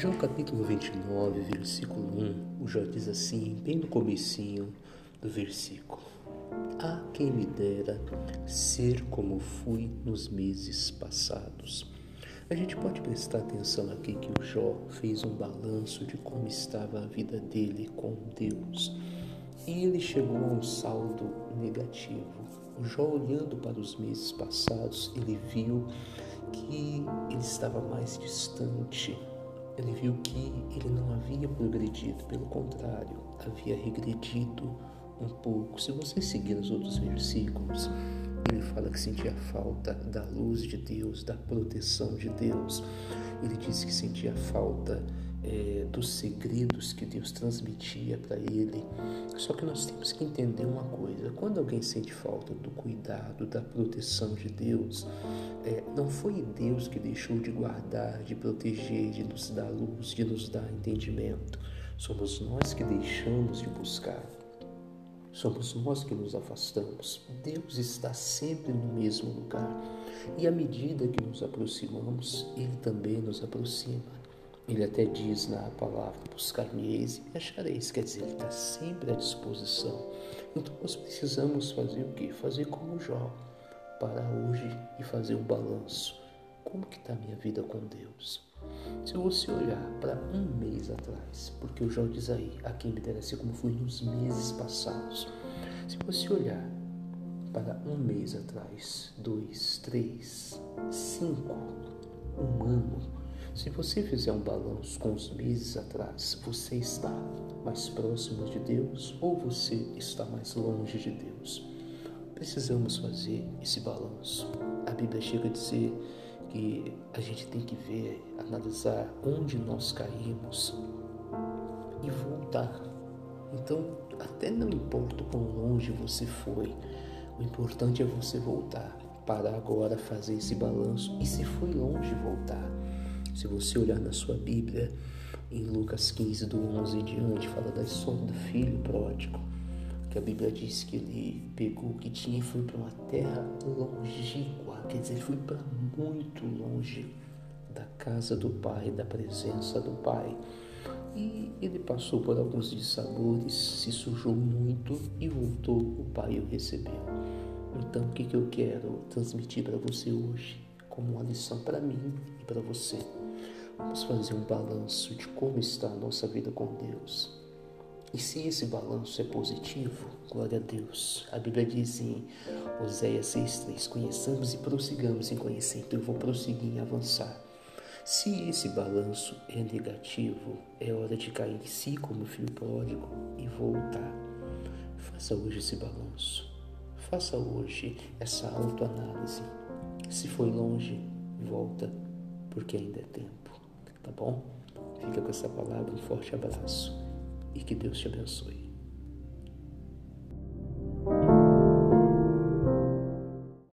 Jó capítulo 29, versículo 1, o Jó diz assim, bem no comecinho do versículo. Ah, quem me dera ser como fui nos meses passados. A gente pode prestar atenção aqui que o Jó fez um balanço de como estava a vida dele com Deus. E ele chegou a um saldo negativo. O Jó, olhando para os meses passados, ele viu que ele estava mais distante. Ele viu que ele não havia progredido, pelo contrário, havia regredido um pouco. Se você seguir os outros versículos, ele fala que sentia falta da luz de Deus, da proteção de Deus. Ele disse que sentia falta é, dos segredos que Deus transmitia para ele. Só que nós temos que entender uma coisa: quando alguém sente falta do cuidado, da proteção de Deus, é, não foi Deus que deixou de guardar, de proteger, de nos dar luz, de nos dar entendimento. Somos nós que deixamos de buscar. Somos nós que nos afastamos. Deus está sempre no mesmo lugar. E à medida que nos aproximamos, Ele também nos aproxima. Ele até diz na palavra: Buscar-me-eis e me achareis. Quer dizer, Ele está sempre à disposição. Então nós precisamos fazer o quê? Fazer como Jó. Parar hoje e fazer um balanço. Como que está a minha vida com Deus? Se você olhar para um mês atrás, porque o Jó diz aí, a quem me dera ser como fui nos meses passados. Se você olhar para um mês atrás, dois, três, cinco, um ano, se você fizer um balanço com os meses atrás, você está mais próximo de Deus ou você está mais longe de Deus? Precisamos fazer esse balanço. A Bíblia chega a dizer que a gente tem que ver, analisar onde nós caímos e voltar. Então, até não importa o quão longe você foi, o importante é você voltar, parar agora, fazer esse balanço e se foi longe, voltar. Se você olhar na sua Bíblia, em Lucas 15, do 11 em diante, fala da história do filho pródigo que a Bíblia diz que ele pegou o que tinha e foi para uma terra longínqua, quer dizer, ele foi para muito longe da casa do Pai, da presença do Pai. E ele passou por alguns dissabores, se sujou muito e voltou, o Pai o recebeu. Então, o que, que eu quero transmitir para você hoje, como uma lição para mim e para você? Vamos fazer um balanço de como está a nossa vida com Deus e se esse balanço é positivo, glória a Deus. A Bíblia diz em Oséias 6,3: Conheçamos e prossigamos em conhecer. Então eu vou prosseguir em avançar. Se esse balanço é negativo, é hora de cair em si como filho pródigo e voltar. Faça hoje esse balanço. Faça hoje essa autoanálise. Se foi longe, volta, porque ainda é tempo. Tá bom? Fica com essa palavra. Um forte abraço e que Deus te abençoe.